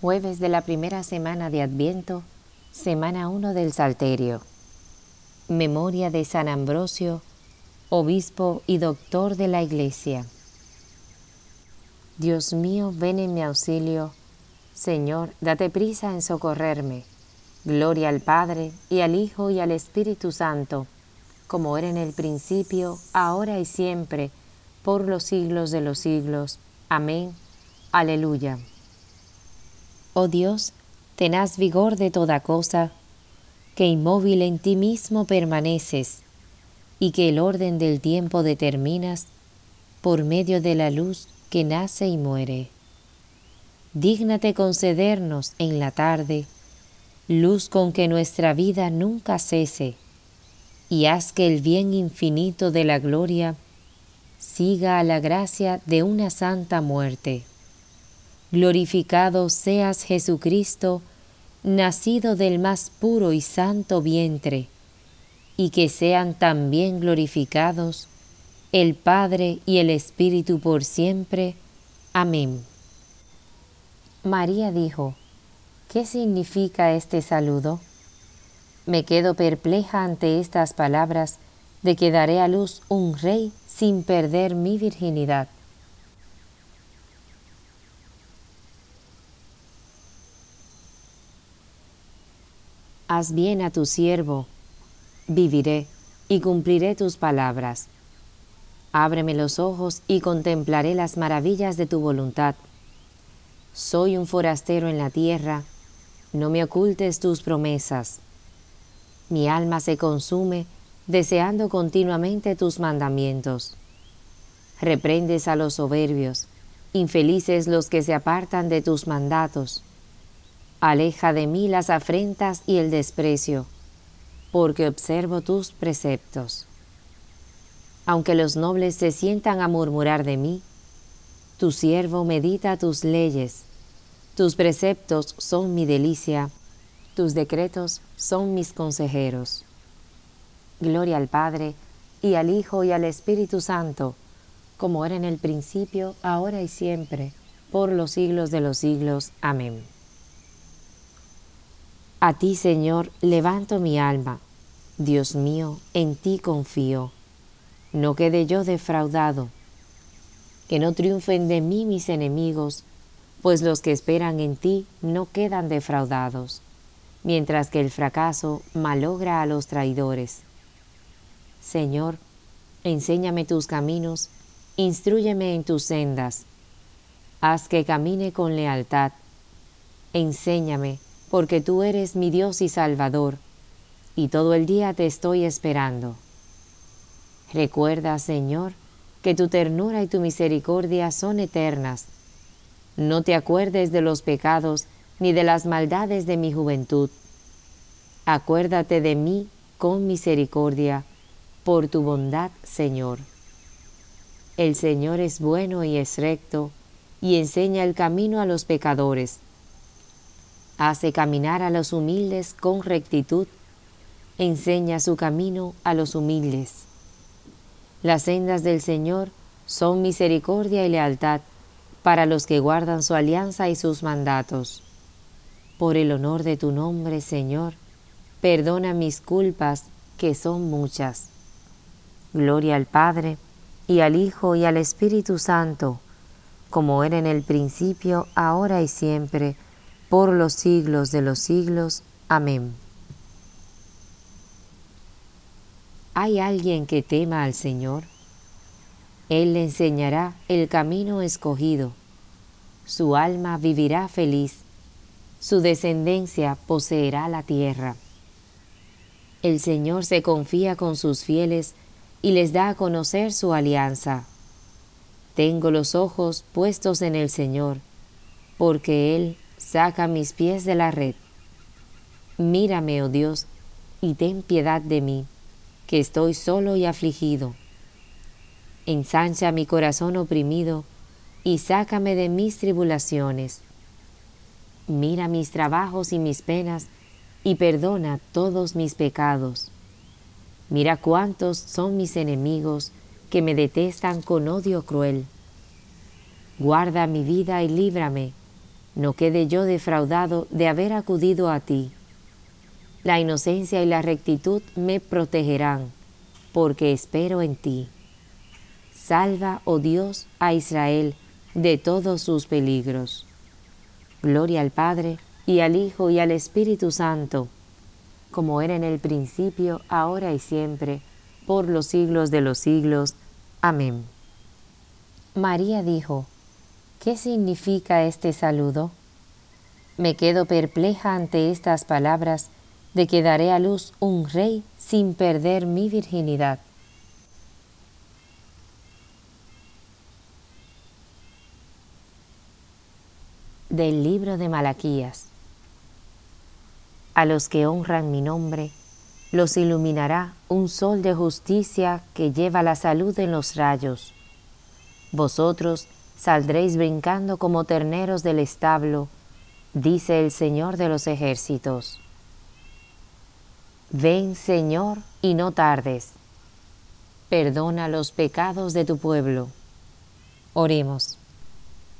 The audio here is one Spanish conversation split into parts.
Jueves de la primera semana de Adviento, semana 1 del Salterio. Memoria de San Ambrosio, obispo y doctor de la Iglesia. Dios mío, ven en mi auxilio. Señor, date prisa en socorrerme. Gloria al Padre, y al Hijo, y al Espíritu Santo, como era en el principio, ahora y siempre, por los siglos de los siglos. Amén. Aleluya. Oh Dios, tenaz vigor de toda cosa, que inmóvil en ti mismo permaneces, y que el orden del tiempo determinas por medio de la luz que nace y muere. Dígnate concedernos en la tarde luz con que nuestra vida nunca cese, y haz que el bien infinito de la gloria siga a la gracia de una santa muerte glorificado seas Jesucristo, nacido del más puro y santo vientre, y que sean también glorificados el Padre y el Espíritu por siempre. Amén. María dijo, ¿qué significa este saludo? Me quedo perpleja ante estas palabras de que daré a luz un rey sin perder mi virginidad. Haz bien a tu siervo, viviré y cumpliré tus palabras. Ábreme los ojos y contemplaré las maravillas de tu voluntad. Soy un forastero en la tierra, no me ocultes tus promesas. Mi alma se consume deseando continuamente tus mandamientos. Reprendes a los soberbios, infelices los que se apartan de tus mandatos. Aleja de mí las afrentas y el desprecio, porque observo tus preceptos. Aunque los nobles se sientan a murmurar de mí, tu siervo medita tus leyes, tus preceptos son mi delicia, tus decretos son mis consejeros. Gloria al Padre, y al Hijo, y al Espíritu Santo, como era en el principio, ahora y siempre, por los siglos de los siglos. Amén. A ti, Señor, levanto mi alma. Dios mío, en ti confío. No quede yo defraudado. Que no triunfen de mí mis enemigos, pues los que esperan en ti no quedan defraudados, mientras que el fracaso malogra a los traidores. Señor, enséñame tus caminos, instruyeme en tus sendas. Haz que camine con lealtad. Enséñame porque tú eres mi Dios y Salvador, y todo el día te estoy esperando. Recuerda, Señor, que tu ternura y tu misericordia son eternas. No te acuerdes de los pecados ni de las maldades de mi juventud. Acuérdate de mí con misericordia, por tu bondad, Señor. El Señor es bueno y es recto, y enseña el camino a los pecadores hace caminar a los humildes con rectitud, enseña su camino a los humildes. Las sendas del Señor son misericordia y lealtad para los que guardan su alianza y sus mandatos. Por el honor de tu nombre, Señor, perdona mis culpas, que son muchas. Gloria al Padre, y al Hijo, y al Espíritu Santo, como era en el principio, ahora y siempre, por los siglos de los siglos. Amén. ¿Hay alguien que tema al Señor? Él le enseñará el camino escogido. Su alma vivirá feliz. Su descendencia poseerá la tierra. El Señor se confía con sus fieles y les da a conocer su alianza. Tengo los ojos puestos en el Señor, porque Él saca mis pies de la red. Mírame, oh Dios, y ten piedad de mí, que estoy solo y afligido. Ensancha mi corazón oprimido y sácame de mis tribulaciones. Mira mis trabajos y mis penas y perdona todos mis pecados. Mira cuántos son mis enemigos que me detestan con odio cruel. Guarda mi vida y líbrame no quede yo defraudado de haber acudido a ti. La inocencia y la rectitud me protegerán, porque espero en ti. Salva, oh Dios, a Israel de todos sus peligros. Gloria al Padre, y al Hijo, y al Espíritu Santo, como era en el principio, ahora y siempre, por los siglos de los siglos. Amén. María dijo, ¿Qué significa este saludo? Me quedo perpleja ante estas palabras de que daré a luz un rey sin perder mi virginidad. Del libro de Malaquías. A los que honran mi nombre, los iluminará un sol de justicia que lleva la salud en los rayos. Vosotros saldréis brincando como terneros del establo, dice el Señor de los ejércitos. Ven, Señor, y no tardes. Perdona los pecados de tu pueblo. Oremos.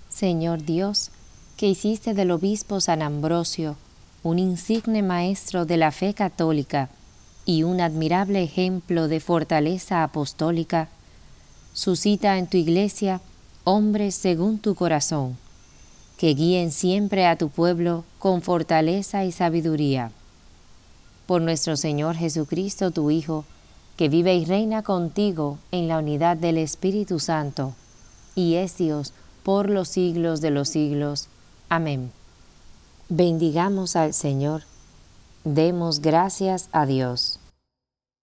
Señor Dios, que hiciste del obispo San Ambrosio un insigne maestro de la fe católica y un admirable ejemplo de fortaleza apostólica, suscita en tu iglesia hombres según tu corazón, que guíen siempre a tu pueblo con fortaleza y sabiduría. Por nuestro Señor Jesucristo, tu Hijo, que vive y reina contigo en la unidad del Espíritu Santo, y es Dios por los siglos de los siglos. Amén. Bendigamos al Señor, demos gracias a Dios.